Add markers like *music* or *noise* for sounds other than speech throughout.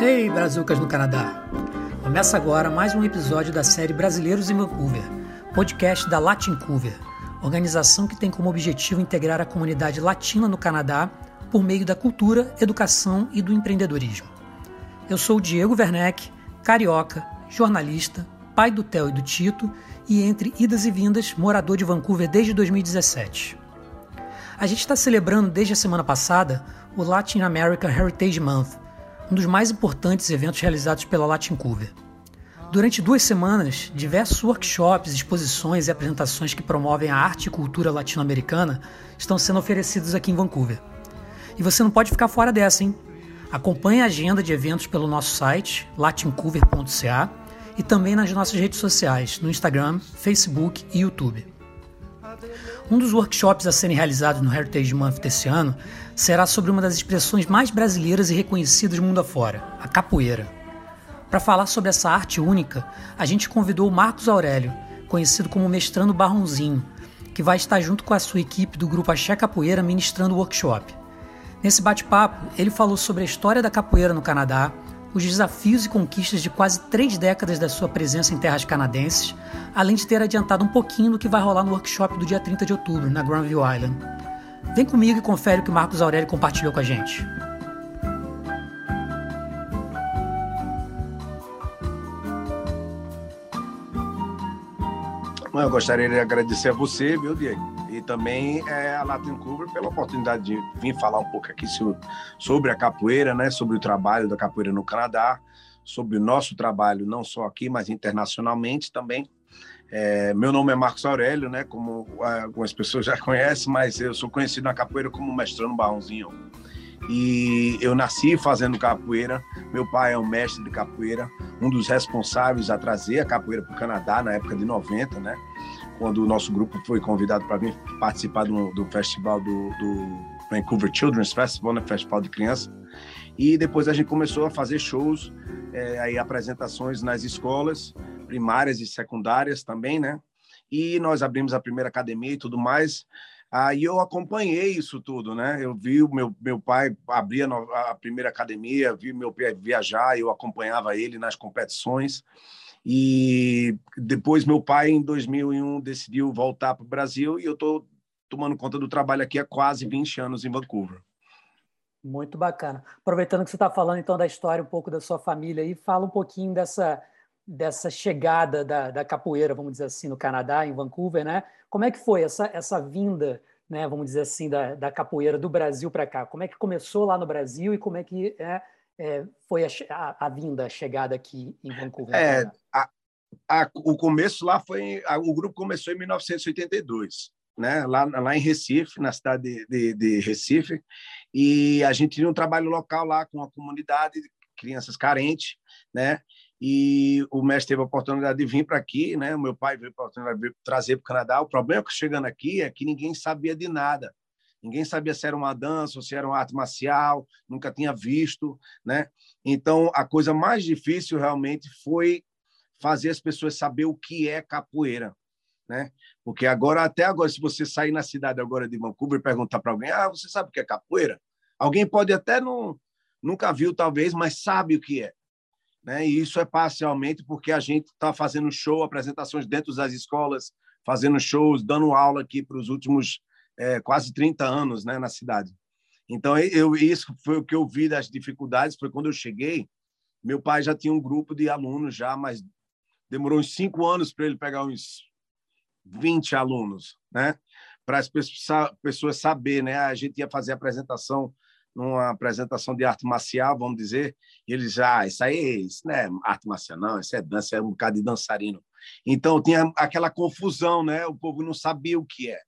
Hey, Brazucas no Canadá! Começa agora mais um episódio da série Brasileiros em Vancouver, podcast da Latincover, organização que tem como objetivo integrar a comunidade latina no Canadá por meio da cultura, educação e do empreendedorismo. Eu sou o Diego Werneck, carioca, jornalista, pai do Theo e do Tito e, entre idas e vindas, morador de Vancouver desde 2017. A gente está celebrando desde a semana passada o Latin America Heritage Month, um dos mais importantes eventos realizados pela Latin Cover. Durante duas semanas, diversos workshops, exposições e apresentações que promovem a arte e cultura latino-americana estão sendo oferecidos aqui em Vancouver. E você não pode ficar fora dessa, hein? Acompanhe a agenda de eventos pelo nosso site, latincover.ca, e também nas nossas redes sociais, no Instagram, Facebook e YouTube. Um dos workshops a serem realizados no Heritage Month desse ano será sobre uma das expressões mais brasileiras e reconhecidas mundo afora, a capoeira. Para falar sobre essa arte única, a gente convidou o Marcos Aurélio, conhecido como Mestrando Barronzinho, que vai estar junto com a sua equipe do grupo Axé Capoeira ministrando o workshop. Nesse bate-papo, ele falou sobre a história da capoeira no Canadá, os desafios e conquistas de quase três décadas da sua presença em terras canadenses, além de ter adiantado um pouquinho do que vai rolar no workshop do dia 30 de outubro, na Granville Island. Vem comigo e confere o que Marcos Aurélio compartilhou com a gente. Eu gostaria de agradecer a você, viu, Diego? Também é, a Latin Cover pela oportunidade de vir falar um pouco aqui sobre a capoeira, né? Sobre o trabalho da capoeira no Canadá, sobre o nosso trabalho, não só aqui, mas internacionalmente também. É, meu nome é Marcos Aurélio, né? Como algumas pessoas já *laughs* conhecem, mas eu sou conhecido na capoeira como Mestrando Barrãozinho. E eu nasci fazendo capoeira. Meu pai é um mestre de capoeira, um dos responsáveis a trazer a capoeira para o Canadá na época de 90, né? Quando o nosso grupo foi convidado para vir participar do, do festival do, do, Vancouver Children's Festival, né? Festival de criança. E depois a gente começou a fazer shows, é, aí apresentações nas escolas primárias e secundárias também, né? E nós abrimos a primeira academia e tudo mais. Aí eu acompanhei isso tudo, né? Eu vi o meu, meu pai abrir a, a primeira academia, vi meu pai viajar, eu acompanhava ele nas competições. E depois meu pai, em 2001, decidiu voltar para o Brasil e eu estou tomando conta do trabalho aqui há quase 20 anos em Vancouver. Muito bacana. Aproveitando que você está falando então da história um pouco da sua família aí, fala um pouquinho dessa dessa chegada da, da capoeira, vamos dizer assim, no Canadá, em Vancouver, né? Como é que foi essa, essa vinda, né, vamos dizer assim, da, da capoeira do Brasil para cá? Como é que começou lá no Brasil e como é que é, é foi a, a, a, vinda, a chegada aqui em Vancouver? É, a, a, o começo lá foi... o grupo começou em 1982, né? lá, lá em Recife, na cidade de, de, de Recife, e a gente tinha um trabalho local lá com a comunidade, crianças carentes, né? e o mestre teve a oportunidade de vir para aqui, né? O meu pai veio para trazer para o Canadá. O problema é que chegando aqui é que ninguém sabia de nada. Ninguém sabia se era uma dança ou se era uma arte marcial, nunca tinha visto, né? Então, a coisa mais difícil realmente foi fazer as pessoas saber o que é capoeira, né? Porque agora até agora se você sair na cidade agora de Vancouver e perguntar para alguém: "Ah, você sabe o que é capoeira?" Alguém pode até não nunca viu talvez, mas sabe o que é. Né? E isso é parcialmente porque a gente está fazendo show, apresentações dentro das escolas, fazendo shows, dando aula aqui para os últimos é, quase 30 anos né, na cidade. Então, eu, isso foi o que eu vi das dificuldades, foi quando eu cheguei, meu pai já tinha um grupo de alunos já, mas demorou uns cinco anos para ele pegar uns 20 alunos, né? Para as pessoas saber, né? A gente ia fazer a apresentação numa apresentação de arte marcial, vamos dizer, e eles já, ah, isso aí isso não é arte marcial, não, isso é dança, é um bocado de dançarino. Então tinha aquela confusão, né? O povo não sabia o que é.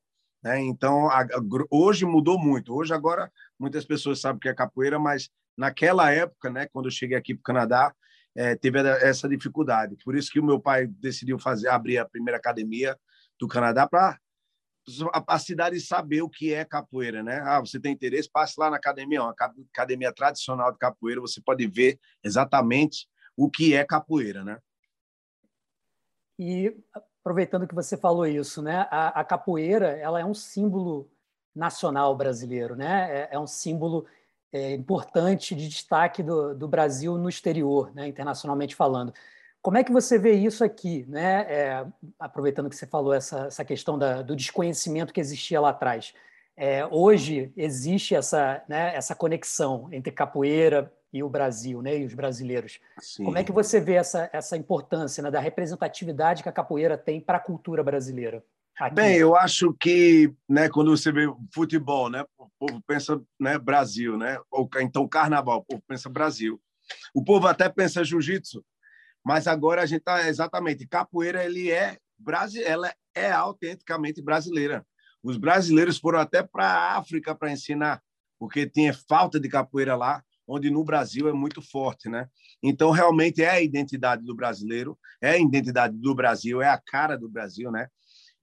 Né? Então a, a, hoje mudou muito. Hoje agora muitas pessoas sabem o que é capoeira, mas naquela época, né? Quando eu cheguei aqui para o Canadá, é, teve essa dificuldade. Por isso que o meu pai decidiu fazer abrir a primeira academia do Canadá para a cidade saber o que é capoeira, né? Ah, você tem interesse, passe lá na academia, uma academia tradicional de capoeira, você pode ver exatamente o que é capoeira, né? E aproveitando que você falou isso, né? A, a capoeira, ela é um símbolo nacional brasileiro, né? É, é um símbolo é, importante de destaque do, do Brasil no exterior, né, internacionalmente falando. Como é que você vê isso aqui, né? É, aproveitando que você falou essa, essa questão da, do desconhecimento que existia lá atrás. É, hoje existe essa, né, essa conexão entre capoeira e o Brasil, né, e os brasileiros. Sim. Como é que você vê essa, essa importância né, da representatividade que a capoeira tem para a cultura brasileira? Aqui? Bem, eu acho que, né, quando você vê futebol, né, o povo pensa, né, Brasil, né, ou então carnaval, o povo pensa Brasil. O povo até pensa jiu-jitsu, mas agora a gente está exatamente capoeira, ele é ela é autenticamente brasileira. Os brasileiros foram até para a África para ensinar, porque tinha falta de capoeira lá, onde no Brasil é muito forte, né? Então realmente é a identidade do brasileiro, é a identidade do Brasil, é a cara do Brasil, né?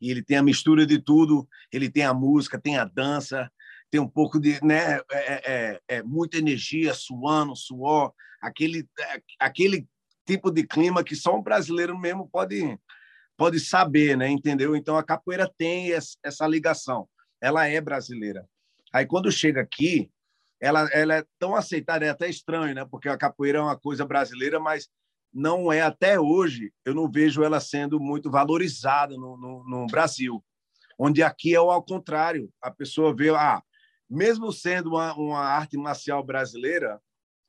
E ele tem a mistura de tudo, ele tem a música, tem a dança, tem um pouco de, né? É, é, é, é muita energia, suando, suor, aquele, é, aquele tipo de clima que só um brasileiro mesmo pode pode saber, né? Entendeu? Então a capoeira tem essa ligação. Ela é brasileira. Aí quando chega aqui, ela, ela é tão aceitada, é até estranho, né? Porque a capoeira é uma coisa brasileira, mas não é até hoje. Eu não vejo ela sendo muito valorizada no, no, no Brasil, onde aqui é o ao contrário. A pessoa vê, ah, mesmo sendo uma, uma arte marcial brasileira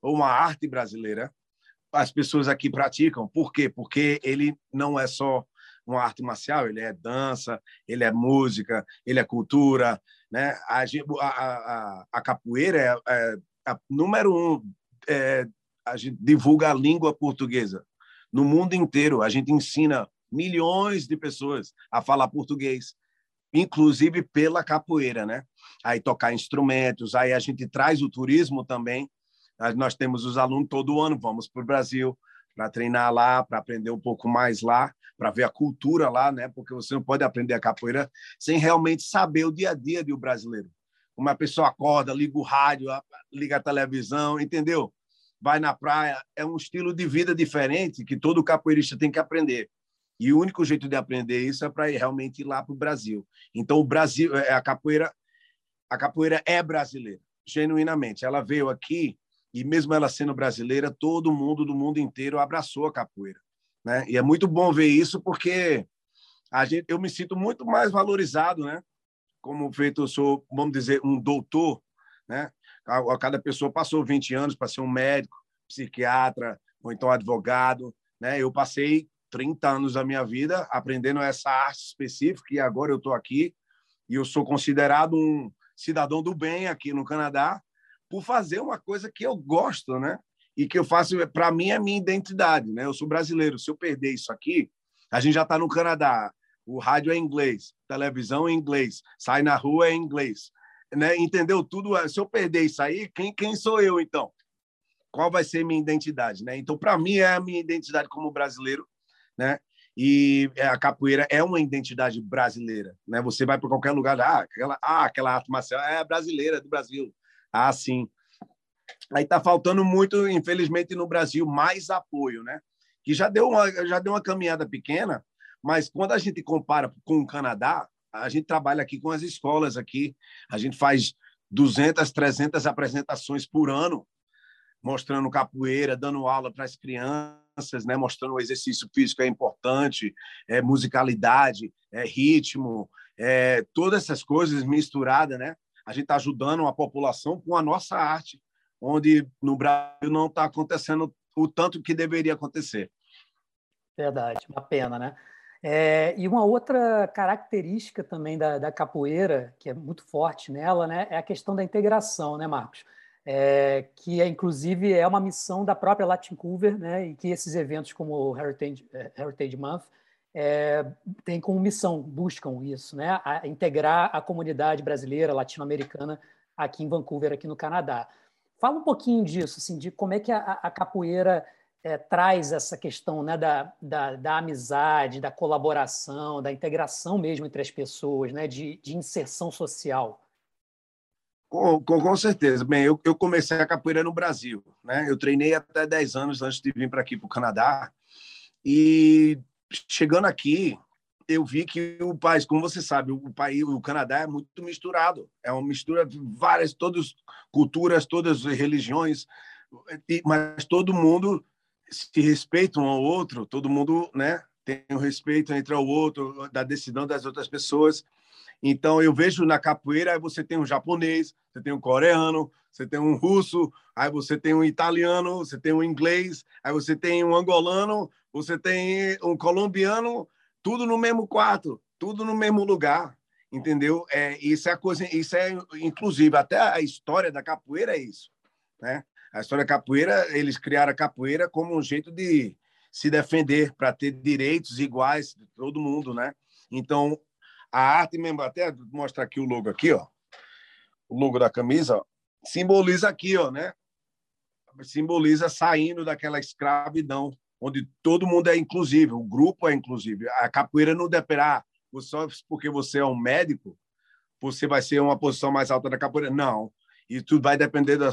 ou uma arte brasileira, as pessoas aqui praticam. Por quê? Porque ele não é só uma arte marcial, ele é dança, ele é música, ele é cultura. Né? A, a, a, capoeira é, é número um. É, a gente divulga a língua portuguesa no mundo inteiro. A gente ensina milhões de pessoas a falar português, inclusive pela capoeira, né? Aí tocar instrumentos, aí a gente traz o turismo também nós temos os alunos todo ano, vamos para o Brasil para treinar lá, para aprender um pouco mais lá, para ver a cultura lá, né? Porque você não pode aprender a capoeira sem realmente saber o dia a dia do brasileiro. Uma pessoa acorda, liga o rádio, liga a televisão, entendeu? Vai na praia, é um estilo de vida diferente que todo capoeirista tem que aprender. E o único jeito de aprender isso é para ir realmente ir lá para o Brasil. Então o Brasil, é, a capoeira, a capoeira é brasileira, genuinamente. Ela veio aqui e mesmo ela sendo brasileira, todo mundo do mundo inteiro abraçou a capoeira, né? E é muito bom ver isso porque a gente, eu me sinto muito mais valorizado, né? Como feito, eu sou, vamos dizer, um doutor, né? Cada pessoa passou 20 anos para ser um médico, psiquiatra, ou então advogado, né? Eu passei 30 anos da minha vida aprendendo essa arte específica e agora eu estou aqui e eu sou considerado um cidadão do bem aqui no Canadá por fazer uma coisa que eu gosto, né? E que eu faço, para mim, é minha identidade, né? Eu sou brasileiro. Se eu perder isso aqui, a gente já está no Canadá. O rádio é inglês, televisão é inglês, sai na rua é inglês, né? Entendeu tudo? Se eu perder isso aí, quem, quem sou eu então? Qual vai ser minha identidade, né? Então, para mim, é a minha identidade como brasileiro, né? E a capoeira é uma identidade brasileira, né? Você vai para qualquer lugar, ah, aquela, ah, aquela arte marcial é brasileira, do Brasil. Ah, sim. Aí está faltando muito, infelizmente, no Brasil, mais apoio, né? Que já deu uma, já deu uma caminhada pequena, mas quando a gente compara com o Canadá, a gente trabalha aqui com as escolas aqui, a gente faz 200, 300 apresentações por ano, mostrando capoeira, dando aula para as crianças, né? mostrando o exercício físico é importante, é musicalidade, é ritmo, é todas essas coisas misturadas, né? a gente está ajudando a população com a nossa arte, onde no Brasil não está acontecendo o tanto que deveria acontecer. Verdade, uma pena, né? É, e uma outra característica também da, da, capoeira, que é muito forte nela, né, é a questão da integração, né, Marcos? É, que é, inclusive é uma missão da própria Latin Cover, né, e que esses eventos como o Heritage, é, Heritage Month é, têm como missão, buscam isso, né? A integrar a comunidade brasileira, latino-americana aqui em Vancouver, aqui no Canadá. Fala um pouquinho disso, assim, de como é que a, a capoeira é, traz essa questão né, da, da, da, amizade, da colaboração, da integração mesmo entre as pessoas, né, de, de inserção social. Com, com, com, certeza. Bem, eu, eu comecei a capoeira no Brasil. Né? Eu treinei até 10 anos antes de vir para aqui, para o Canadá. E chegando aqui, eu vi que o país, como você sabe, o país, o Canadá é muito misturado. É uma mistura de várias, todas culturas, todas religiões, mas todo mundo se respeita um ao outro, todo mundo, né, tem um respeito entre o outro, da decisão das outras pessoas. Então, eu vejo na capoeira, você tem um japonês, você tem um coreano, você tem um russo, aí você tem um italiano, você tem um inglês, aí você tem um angolano, você tem um colombiano, tudo no mesmo quarto, tudo no mesmo lugar, entendeu? É, isso é a coisa, isso é inclusive até a história da capoeira é isso, né? A história da capoeira, eles criaram a capoeira como um jeito de se defender para ter direitos iguais de todo mundo, né? Então, a arte mesmo, até mostrar aqui o logo aqui, ó. O logo da camisa, ó, simboliza aqui, ó, né? Simboliza saindo daquela escravidão onde todo mundo é inclusivo, o grupo é inclusivo. A capoeira não dependerá só porque você é um médico, você vai ser uma posição mais alta da capoeira. Não. E tudo vai depender do,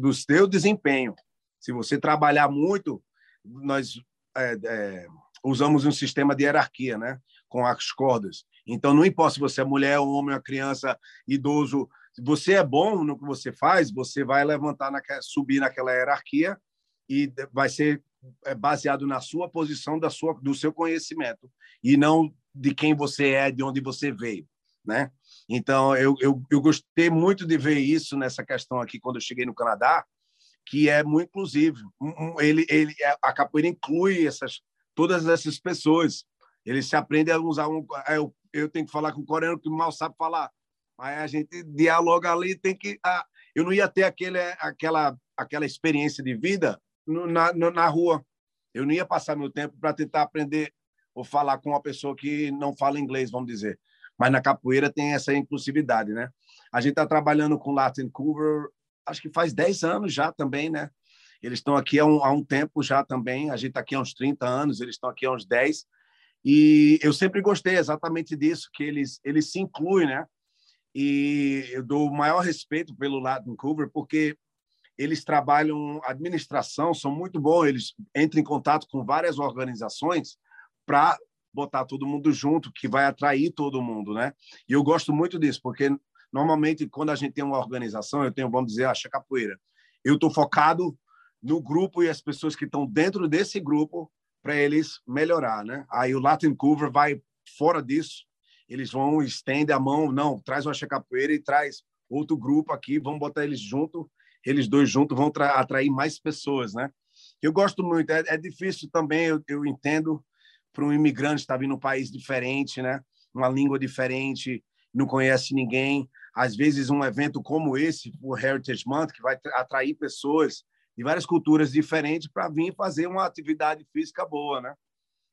do seu desempenho. Se você trabalhar muito, nós é, é, usamos um sistema de hierarquia, né? Com as cordas. Então, não importa se você é mulher, homem, uma criança, idoso. Se você é bom no que você faz, você vai levantar, naquela, subir naquela hierarquia e vai ser é, baseado na sua posição, da sua, do seu conhecimento e não de quem você é, de onde você veio, né? Então eu, eu, eu gostei muito de ver isso nessa questão aqui quando eu cheguei no Canadá, que é muito inclusivo. Ele, ele, é, a capoeira inclui essas todas essas pessoas. Ele se aprende a usar um. Eu, eu tenho que falar com o coreano que mal sabe falar. Aí a gente dialoga ali, tem que. Ah, eu não ia ter aquele, aquela, aquela experiência de vida na, na rua. Eu não ia passar meu tempo para tentar aprender ou falar com uma pessoa que não fala inglês, vamos dizer. Mas na capoeira tem essa inclusividade, né? A gente está trabalhando com Latin Cover, acho que faz 10 anos já também, né? Eles estão aqui há um, há um tempo já também, a gente está aqui há uns 30 anos, eles estão aqui há uns 10. E eu sempre gostei exatamente disso, que eles, eles se incluem, né? E eu dou o maior respeito pelo Latin Cover, porque eles trabalham administração, são muito bons, eles entram em contato com várias organizações para botar todo mundo junto, que vai atrair todo mundo, né? E eu gosto muito disso, porque normalmente quando a gente tem uma organização, eu tenho, vamos dizer, a Capoeira, eu estou focado no grupo e as pessoas que estão dentro desse grupo para eles melhorar, né? Aí o Latin Cover vai fora disso, eles vão estender a mão, não, traz uma Capoeira e traz outro grupo aqui, vamos botar eles junto eles dois juntos vão atrair mais pessoas, né? Eu gosto muito. É, é difícil também, eu, eu entendo, para um imigrante estar tá vindo um país diferente, né? Uma língua diferente, não conhece ninguém. Às vezes, um evento como esse, o Heritage Month, que vai atrair pessoas de várias culturas diferentes para vir fazer uma atividade física boa, né?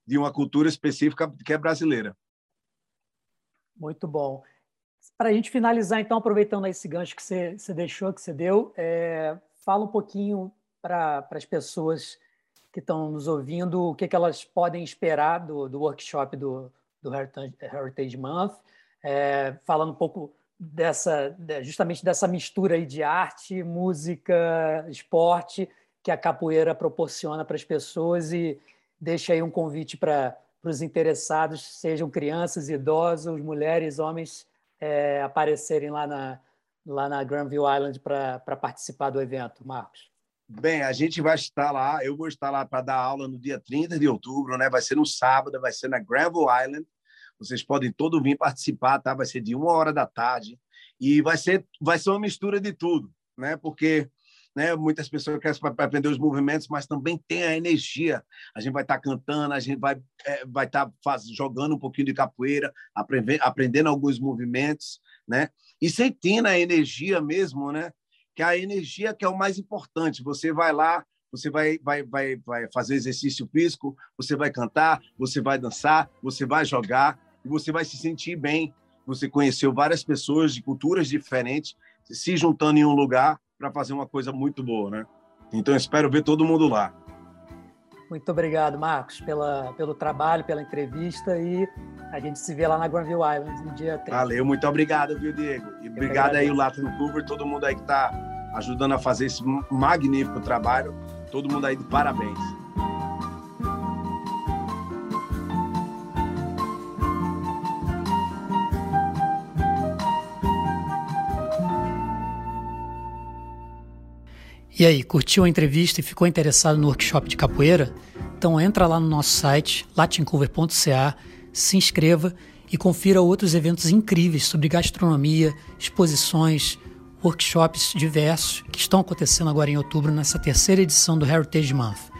De uma cultura específica que é brasileira. Muito bom. Para a gente finalizar, então, aproveitando esse gancho que você, você deixou, que você deu, é, fala um pouquinho para as pessoas que estão nos ouvindo o que, que elas podem esperar do, do workshop do, do Heritage, Month, é, falando um pouco dessa, justamente dessa mistura aí de arte, música, esporte que a capoeira proporciona para as pessoas e deixa aí um convite para os interessados, sejam crianças, idosos, mulheres, homens, é, aparecerem lá na, lá na Granville Island para participar do evento, Marcos? Bem, a gente vai estar lá, eu vou estar lá para dar aula no dia 30 de outubro, né? Vai ser no sábado, vai ser na Granville Island. Vocês podem todos vir participar, tá? Vai ser de uma hora da tarde e vai ser vai ser uma mistura de tudo, né? Porque né? Muitas pessoas querem aprender os movimentos, mas também tem a energia. A gente vai estar tá cantando, a gente vai é, vai estar tá jogando um pouquinho de capoeira, aprendendo, aprendendo alguns movimentos, né? E sentindo a energia mesmo, né? Que a energia que é o mais importante. Você vai lá, você vai, vai, vai, vai fazer exercício físico, você vai cantar, você vai dançar, você vai jogar e você vai se sentir bem. Você conheceu várias pessoas de culturas diferentes se juntando em um lugar para fazer uma coisa muito boa, né? Então espero ver todo mundo lá. Muito obrigado, Marcos, pela, pelo trabalho, pela entrevista e a gente se vê lá na Granville Island no dia 30. Valeu, muito obrigado, viu, Diego? E obrigado aí o Latin Cover, todo mundo aí que está ajudando a fazer esse magnífico trabalho. Todo mundo aí de parabéns. E aí, curtiu a entrevista e ficou interessado no workshop de capoeira? Então entra lá no nosso site latincover.ca, se inscreva e confira outros eventos incríveis sobre gastronomia, exposições, workshops diversos que estão acontecendo agora em outubro nessa terceira edição do Heritage Month.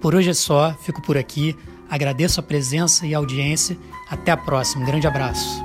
Por hoje é só, fico por aqui, agradeço a presença e a audiência. Até a próxima, um grande abraço.